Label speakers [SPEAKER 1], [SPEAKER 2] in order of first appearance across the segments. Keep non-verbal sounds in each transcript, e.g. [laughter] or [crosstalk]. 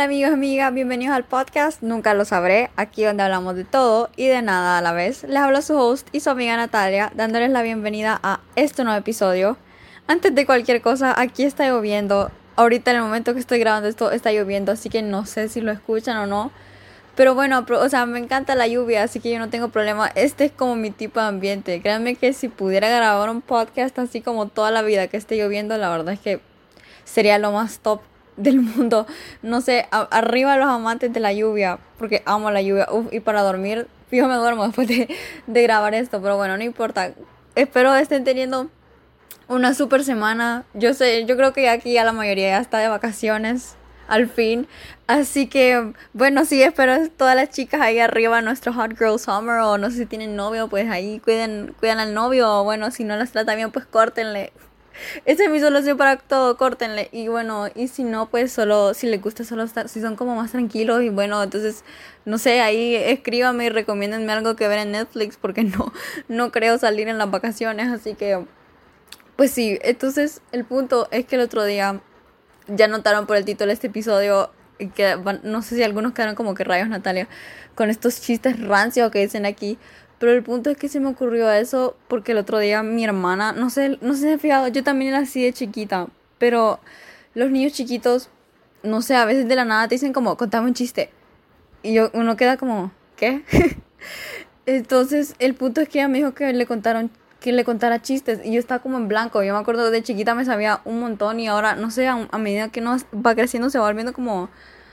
[SPEAKER 1] Hola amigos, amigas, bienvenidos al podcast Nunca lo sabré, aquí donde hablamos de todo y de nada a la vez. Les habla su host y su amiga Natalia, dándoles la bienvenida a este nuevo episodio. Antes de cualquier cosa, aquí está lloviendo. Ahorita en el momento que estoy grabando esto está lloviendo, así que no sé si lo escuchan o no. Pero bueno, o sea, me encanta la lluvia, así que yo no tengo problema. Este es como mi tipo de ambiente. Créanme que si pudiera grabar un podcast así como toda la vida que esté lloviendo, la verdad es que sería lo más top del mundo. No sé, arriba los amantes de la lluvia, porque amo la lluvia. Uf, y para dormir, me duermo [laughs] después de, de grabar esto, pero bueno, no importa. Espero estén teniendo una super semana. Yo sé, yo creo que aquí ya la mayoría ya está de vacaciones al fin. Así que, bueno, sí, espero todas las chicas ahí arriba, nuestro Hot Girl Summer, o no sé si tienen novio, pues ahí cuiden, cuidan al novio, o bueno, si no las trata bien, pues córtenle. Esa es mi solución para todo, córtenle. Y bueno, y si no, pues solo, si les gusta solo si son como más tranquilos y bueno, entonces, no sé, ahí escríbanme y recomiéndenme algo que ver en Netflix porque no, no creo salir en las vacaciones, así que, pues sí, entonces el punto es que el otro día, ya notaron por el título de este episodio, que no sé si algunos quedaron como que rayos Natalia, con estos chistes rancios que dicen aquí, pero el punto es que se me ocurrió eso porque el otro día mi hermana, no sé, no sé si se fijado, yo también era así de chiquita, pero los niños chiquitos, no sé, a veces de la nada te dicen como, contame un chiste. Y yo, uno queda como, ¿qué? [laughs] Entonces, el punto es que ella me dijo que le contaron que le contara chistes y yo estaba como en blanco. Yo me acuerdo de chiquita me sabía un montón y ahora, no sé, a, a medida que uno va creciendo se va volviendo como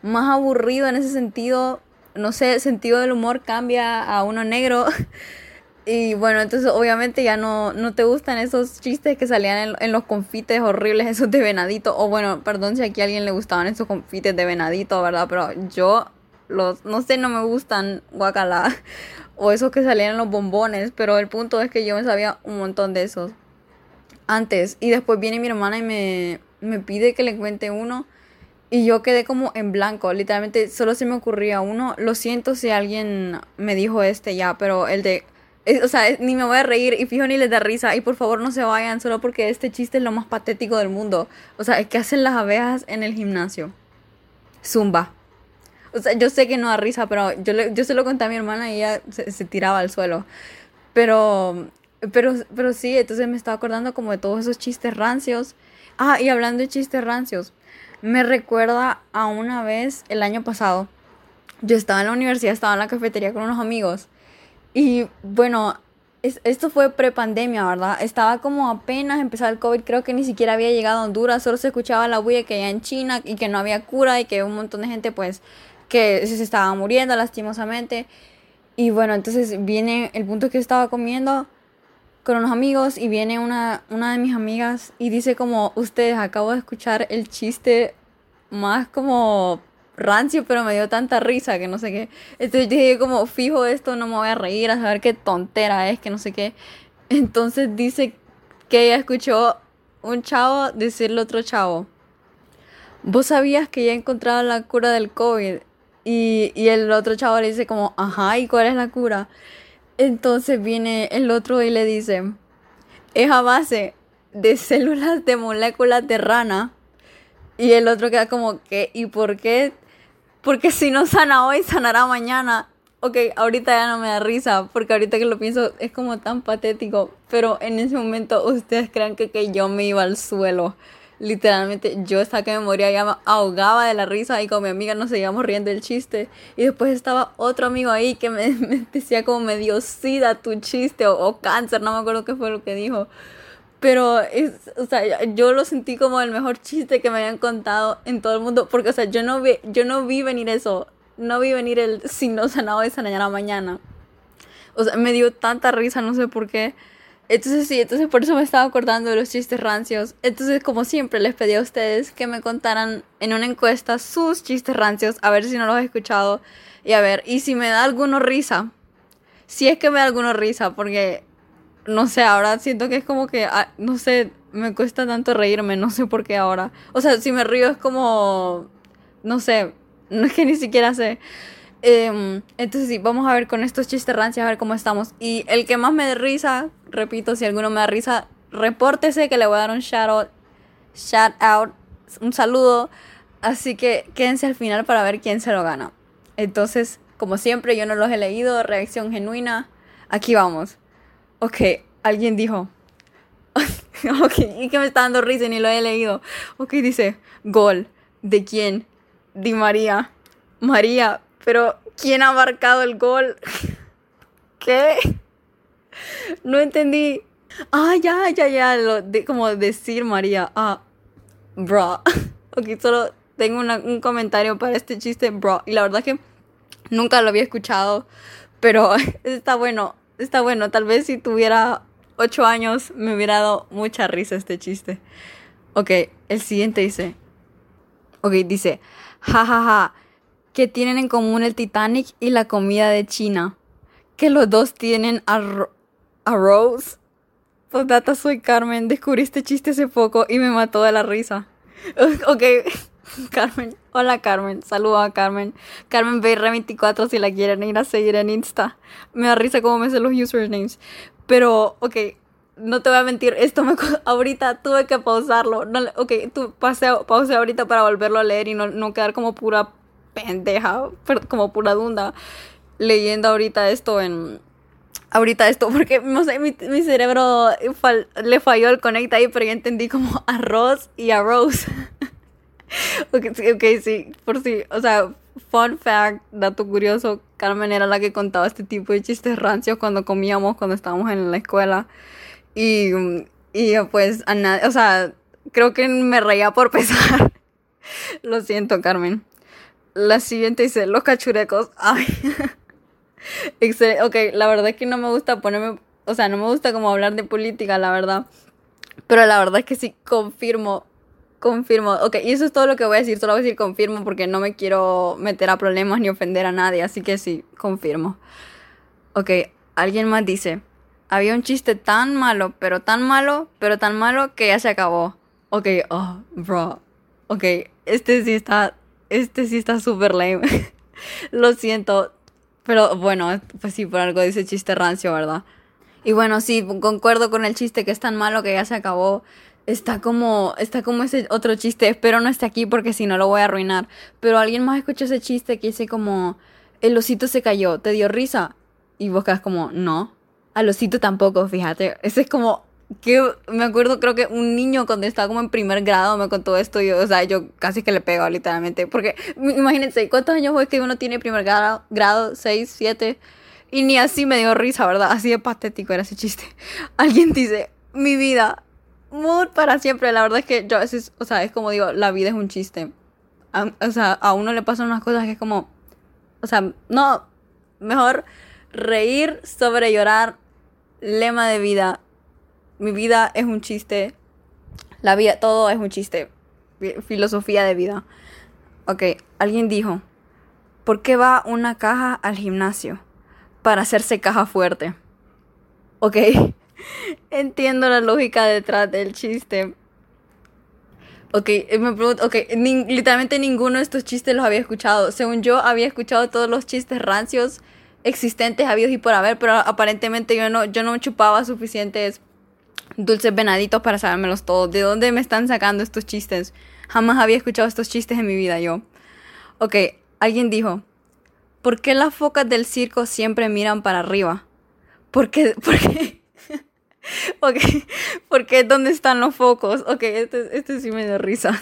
[SPEAKER 1] más aburrido en ese sentido no sé, el sentido del humor cambia a uno negro. [laughs] Y bueno, entonces obviamente ya no, no te gustan esos chistes que salían en, los confites horribles, esos de venadito. O bueno, perdón si aquí a alguien le gustaban esos confites de venadito, ¿verdad? Pero yo los, no sé, no me gustan, guacala. [laughs] O esos que salían en los bombones. Pero el punto es que yo me sabía un montón de esos antes. Y después viene mi hermana y me, me pide que le cuente uno. Y yo quedé como en blanco, literalmente solo se me ocurría uno. Lo siento si alguien me dijo este ya, pero el de... o sea, ni me voy a reír y fijo ni les da risa. Y por favor no se vayan solo porque este chiste es lo más patético del mundo. O sea, ¿qué hacen las abejas en el gimnasio? Zumba. O sea, yo sé que no da risa, pero yo, le, yo se lo conté a mi hermana y ella se, se tiraba al suelo. Pero, pero, pero sí, entonces me estaba acordando como de todos esos chistes rancios. Ah, y hablando de chistes rancios me recuerda a una vez el año pasado. Yo estaba en la universidad, estaba en la cafetería con unos amigos. Y bueno, esto fue prepandemia, ¿verdad? Estaba como apenas empezaba el COVID, creo que ni siquiera había llegado a Honduras, solo se escuchaba la bulla que ya en China y que no había cura y que un montón de gente pues que se estaba muriendo lastimosamente. Y bueno, entonces viene el punto que estaba comiendo con unos amigos y viene una, una de mis amigas y dice como, ustedes, acabo de escuchar el chiste más como rancio, pero me dio tanta risa que no sé qué. Entonces dije como, fijo esto, no me voy a reír, a saber qué tontera es, que no sé qué. Entonces dice que ella escuchó un chavo decirle otro chavo, vos sabías que ya encontrado la cura del COVID. Y, y el otro chavo le dice como, ajá, ¿y cuál es la cura? Entonces viene el otro y le dice, es a base de células de moléculas de rana. Y el otro queda como, ¿qué? ¿Y por qué? Porque si no sana hoy, sanará mañana. Ok, ahorita ya no me da risa, porque ahorita que lo pienso es como tan patético. Pero en ese momento ustedes crean que, que yo me iba al suelo literalmente yo estaba que me moría, ya me ahogaba de la risa y con mi amiga nos seguíamos riendo del chiste. Y después estaba otro amigo ahí que me, [laughs] decía como medio sida tu chiste o, cáncer, no me acuerdo qué fue lo que dijo. Pero, es, o sea, yo lo sentí como el mejor chiste que me habían contado en todo el mundo. Porque, o sea, yo no vi, yo no vi venir eso. No vi venir el si no sanaba esa mañana mañana. O sea, me dio tanta risa, no sé por qué. Entonces sí, entonces por eso me estaba acordando de los chistes rancios. Entonces, como siempre, les pedí a ustedes que me contaran en una encuesta sus chistes rancios, a ver si no los he escuchado. Y a ver, y si me da alguno risa. Si es que me da alguno risa, porque, no sé, ahora siento que es como que, ah, no sé, me cuesta tanto reírme, no sé por qué ahora. O sea, si me río es como, no sé, no es que ni siquiera sé. Em, entonces sí, vamos a ver con estos chistes rancios, a ver cómo estamos. Y el que más me dé risa, repito, si alguno me da risa, repórtese que le voy a dar un shout out, shout out un saludo Así que quédense al final para ver quién se lo gana. Entonces, como siempre, yo no los he leído, reacción genuina. Aquí vamos. Ok, alguien dijo. [laughs] ok, y que me está dando risa y ni lo he leído. Ok, dice, gol. ¿De quién? Di María. María, pero ¿quién ha marcado el gol? [laughs] ¿Qué? No entendí. Ah, ya, ya, ya. Lo de, como decir María. Ah, bro. [laughs] Ok, solo tengo un comentario para este chiste, bro. Y la verdad que nunca lo había escuchado. Pero [laughs] está bueno. Está bueno. Tal vez si tuviera 8 años me hubiera dado mucha risa este chiste. Ok, el siguiente dice. Ok, dice. Ja, ja, ja. ¿Qué tienen en común el Titanic y la comida de China? Que los dos tienen arroz data soy Carmen. Descubrí este chiste hace poco y me mató de la risa. [laughs] ok, [laughs] Carmen. Hola Carmen. Saludos a Carmen. Carmen BR24 si la quieren ir a seguir en Insta. Me da risa cómo me sé los usernames. Pero, ok, no te voy a mentir. Esto me... Ahorita tuve que pausarlo. No, ok, tu, pause, pause ahorita para volverlo a leer y no, no quedar como pura pendeja. Como pura dunda. Leyendo ahorita esto en ahorita esto, porque no sé, mi, cerebro le falló el connect ahí, pero ya entendí como [laughs] arroz y arroz. [laughs] okay, ok, sí, por sí, o sea, fun fact, dato curioso, Carmen era la que contaba este tipo de chistes rancios cuando comíamos, cuando estábamos en la escuela. Y, y pues, a o sea, creo que me reía por [laughs] pesar. Lo siento, Carmen. La siguiente dice, los cachurecos. Ay. [laughs] ok, la verdad es que no me gusta ponerme, o sea, no me gusta como hablar de política, la verdad. Pero la verdad es que sí, confirmo, confirmo. Ok, y eso es todo lo que voy a decir, solo voy a decir confirmo porque no me quiero meter a problemas ni ofender a nadie, así que sí, confirmo. Ok, alguien más dice, había un chiste tan malo, pero tan malo, pero tan malo que ya se acabó. Ok, oh, bro. Ok, este sí está, este sí está súper lame. [laughs] Lo siento, pero bueno, pues sí, por algo dice chiste rancio, ¿verdad? Y bueno, sí, concuerdo con el chiste que es tan malo que ya se acabó. Está como, está como ese otro chiste. Espero no esté aquí porque si no lo voy a arruinar. Pero alguien más escuchó ese chiste que dice como, el osito se cayó, ¿te dio risa? Y vos quedas como, no. Al osito tampoco, fíjate. Ese es como, que me acuerdo, creo que un niño cuando estaba como en primer grado me contó esto. Y, o sea, yo casi que le pego literalmente. Porque imagínense, ¿cuántos años fue que uno tiene primer grado? Grado, 6, 7. Y ni así me dio risa, ¿verdad? Así de patético era ese chiste. [laughs] Alguien dice, mi vida, mood para siempre. La verdad es que yo a veces, o sea, es como digo, la vida es un chiste. o sea, a uno le pasan unas cosas que es como, o sea, no, mejor reír sobre llorar, lema de vida mi vida es un chiste. La vida, todo es un chiste. Filosofía de vida. Ok, alguien dijo, ¿por qué va una caja al gimnasio? Para hacerse caja fuerte. Ok, [laughs] entiendo la lógica detrás del chiste. Ok, me pregunto, ok, literalmente ninguno de estos chistes los había escuchado. Según yo, había escuchado todos los chistes rancios existentes, habidos y por haber, pero aparentemente yo no, yo no chupaba suficientes dulces venaditos para sabérmelos todos. ¿De dónde me están sacando estos chistes? Jamás había escuchado estos chistes en mi vida yo. Ok, alguien dijo, ¿por qué las focas del circo siempre miran para arriba? ¿Por qué? [laughs] ¿Por qué? ok, porque ¿dónde están los focos? Ok, este, este sí me dio risa.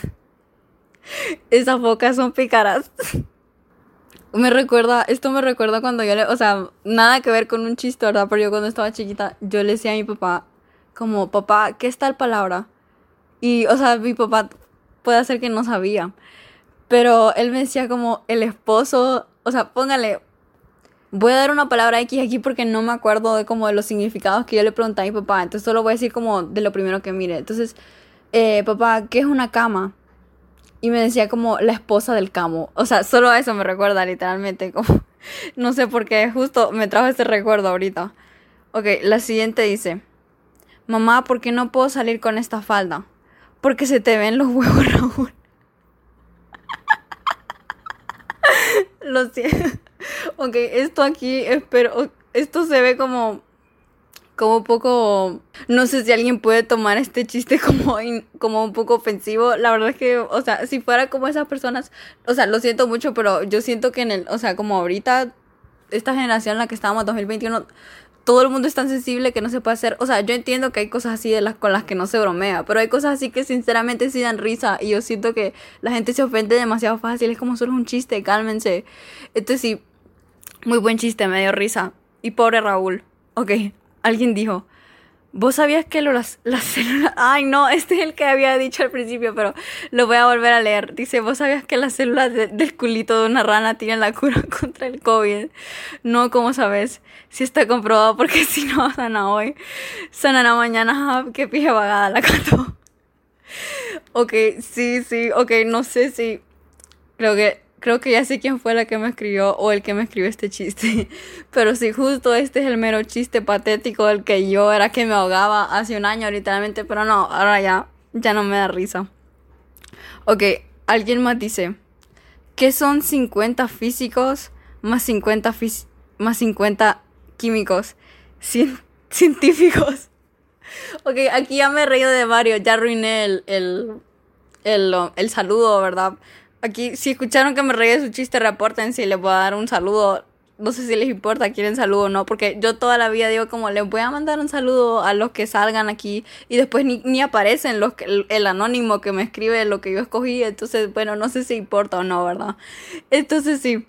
[SPEAKER 1] Esas focas son pícaras. me recuerda, esto me recuerda cuando yo le, o sea, nada que ver con un chiste, ¿verdad? Pero yo cuando estaba chiquita, yo le decía a mi papá, como, papá, ¿qué es tal palabra? Y, o sea, mi papá puede ser que no sabía. Pero él me decía como el esposo, o sea, póngale, voy a dar una palabra X aquí porque no me acuerdo de como de los significados que yo le pregunté a mi papá. Entonces solo voy a decir como de lo primero que mire. Entonces, eh, papá, ¿qué es una cama? Y me decía como la esposa del camo. O sea, solo eso me recuerda literalmente. [laughs] Como, no sé por qué, justo me trajo este recuerdo ahorita. Ok, la siguiente dice. Mamá, ¿por qué no puedo salir con esta falda? Porque se te ven los huevos, [laughs] Raúl. Lo siento. Ok, esto aquí, espero. Esto se ve como. como un poco, no sé si alguien puede tomar este chiste [laughs] como, como un poco ofensivo. La verdad es que, o sea, si fuera como esas personas, o sea, lo siento mucho, pero yo siento que en el, o sea, como ahorita, esta generación en la que estábamos, 2021, todo el mundo es tan sensible que no se puede hacer. O sea, yo entiendo que hay cosas así de las con las que no se bromea, pero hay cosas así que sinceramente sí dan risa y yo siento que la gente se ofende demasiado fácil. Es como solo un chiste, cálmense. Este sí, muy buen chiste, me dio risa. Y pobre Raúl. Ok, alguien dijo, ¿vos sabías que las, las células... [laughs] Ay, no, este es el que había dicho al principio, pero lo voy a volver a leer. Dice, ¿vos sabías que las células del culito de una rana tienen la cura [laughs] contra el COVID? No, ¿cómo sabes? Si está comprobado, porque [laughs] si no, sana hoy, sana mañana, qué pije vagada la canto. ok, sí, sí, ok, no sé si... Creo que creo que ya sé quién fue la que me escribió o el que me escribió este chiste. [laughs] Pero sí, justo este es el mero chiste patético del que yo era que me ahogaba hace un año literalmente, pero no, ahora ya, ya no me da risa. Ok, alguien más dice, ¿qué son 50 físicos más 50, más 50 químicos [laughs] científicos? Ok, aquí ya me he reído de varios, ya arruiné el, el, el saludo, ¿verdad? Aquí, si escucharon que me reí de su chiste, reporten si les voy a dar un saludo. No sé si les importa, quieren saludo o no, porque yo toda la vida digo como les voy a mandar un saludo a los que salgan aquí y después ni, ni aparecen los que, el, anónimo que me escribe lo que yo escogí, entonces bueno, no sé si importa o no, ¿verdad? Entonces sí.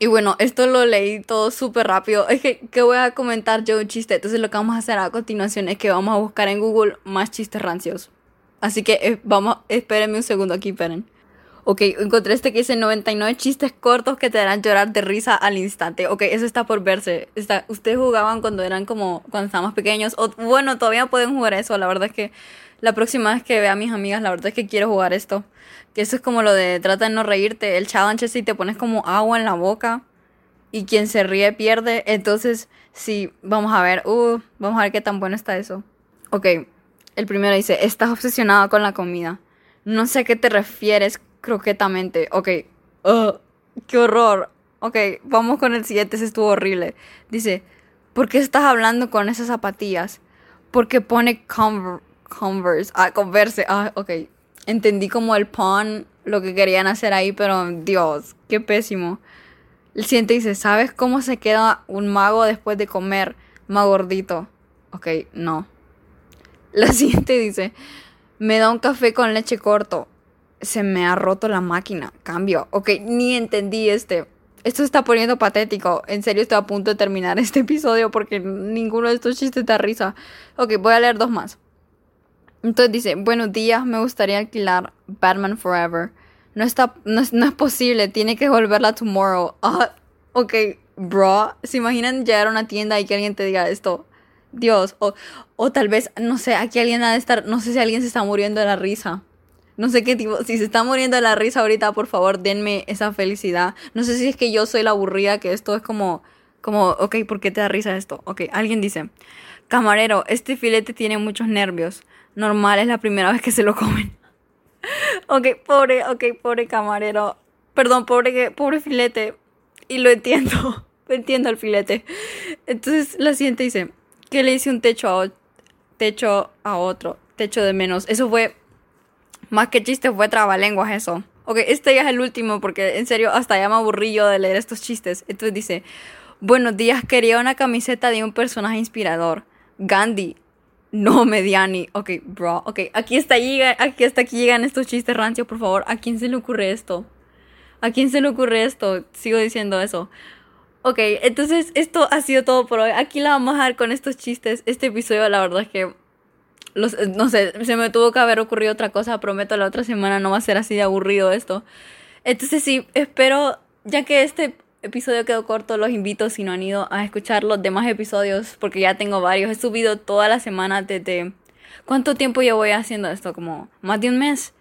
[SPEAKER 1] Y bueno, esto lo leí todo súper rápido. Es que, que voy a comentar yo un chiste. Entonces lo que vamos a hacer a continuación es que vamos a buscar en Google más chistes rancios. Así que eh, vamos, espérenme un segundo aquí, esperen. Ok, encontré este que dice 99 chistes cortos que te harán llorar de risa al instante. Ok, eso está por verse. Está, ustedes jugaban cuando eran como, cuando estábamos pequeños. O bueno, todavía pueden jugar eso. La verdad es que la próxima vez que vea a mis amigas, la verdad es que quiero jugar esto. Que eso es como lo de trata de no reírte. El challenge es si te pones como agua en la boca y quien se ríe pierde. Entonces, sí, vamos a ver. Uh, vamos a ver qué tan bueno está eso. Ok, el primero dice, estás obsesionado con la comida. No sé a qué te refieres croquetamente. Ok. ¡Qué horror! Ok, vamos con el siguiente. Ese estuvo horrible. Dice, ¿por qué estás hablando con esas zapatillas? Porque pone Converse. Ah, Converse. Ah, ok. Entendí como el pun, lo que querían hacer ahí, pero Dios, qué pésimo. El siguiente dice, ¿sabes cómo se queda un mago después de comer? Más gordito. Ok, no. La [laughs] siguiente dice, me da un café con leche corto se me ha roto la máquina. Cambio. Ok, ni entendí este. Esto se está poniendo patético. En serio estoy a punto de terminar [laughs] este episodio porque ninguno de estos chistes da risa. Ok, voy a leer dos más. Entonces dice, buenos días, me gustaría alquilar Batman Forever. No está, no es, posible, tiene que volverla tomorrow. Ah, ok, bro, ¿se imaginan llegar a una tienda y que alguien te diga esto? Dios, o, o tal vez, no sé, aquí alguien ha de estar, no sé si alguien se está muriendo de la risa. No sé qué tipo, si se está muriendo de la risa ahorita, por favor, denme esa felicidad. No sé si es que yo soy la aburrida, que esto es como, como, ok, ¿por qué te da risa esto? Ok, alguien dice, camarero, este filete tiene muchos nervios. Normal, es la primera vez que se lo comen. [laughs] ok, pobre, ok, pobre camarero. Perdón, pobre, pobre filete. Y lo entiendo, [laughs] entiendo el filete. Entonces la siguiente dice, que le hice un techo a, techo a otro, techo de menos. Eso fue más que chiste fue trabalenguas eso. Ok, este ya es el último porque en serio hasta ya me aburrí yo de leer estos chistes. Entonces dice, buenos días, quería una camiseta de un personaje inspirador. Gandhi. No, Mediani. Ok, bro. Ok, aquí está, aquí hasta aquí llegan estos chistes rancios, por favor. ¿A quién se le ocurre esto? ¿A quién se le ocurre esto? Sigo diciendo eso. Ok, entonces esto ha sido todo por hoy. Aquí la vamos a dejar con estos chistes. Este episodio, la verdad es que no sé, se me tuvo que haber ocurrido otra cosa, prometo la otra semana no va a ser así de aburrido esto. Entonces sí, espero, ya que este episodio quedó corto, los invito si no han ido a escuchar los demás episodios, porque ya tengo varios, he subido toda la semana desde... ¿Cuánto tiempo llevo haciendo esto? ¿Como más de un mes?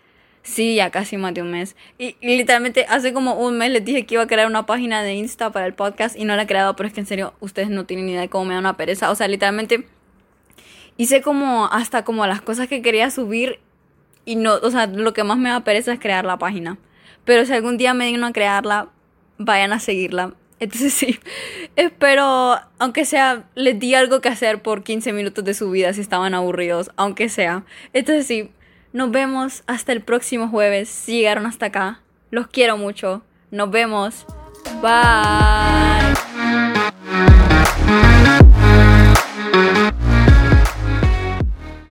[SPEAKER 1] Sí, ya casi más de un mes. Y, y, literalmente hace como un mes les dije que iba a crear una página de Insta para el podcast y no la he creado, pero es que en serio ustedes no tienen ni idea de cómo me da una pereza. O sea, literalmente hice como hasta como las cosas que quería subir y no, o sea, lo que más me da pereza es crear la página. Pero si algún día me digno a crearla, vayan a seguirla. [laughs] Entonces sí, espero, aunque sea, les di algo que hacer por 15 minutos de su vida si estaban aburridos, aunque sea. Entonces sí, nos vemos hasta el próximo jueves. Si llegaron hasta acá, los quiero mucho. Nos vemos. Bye.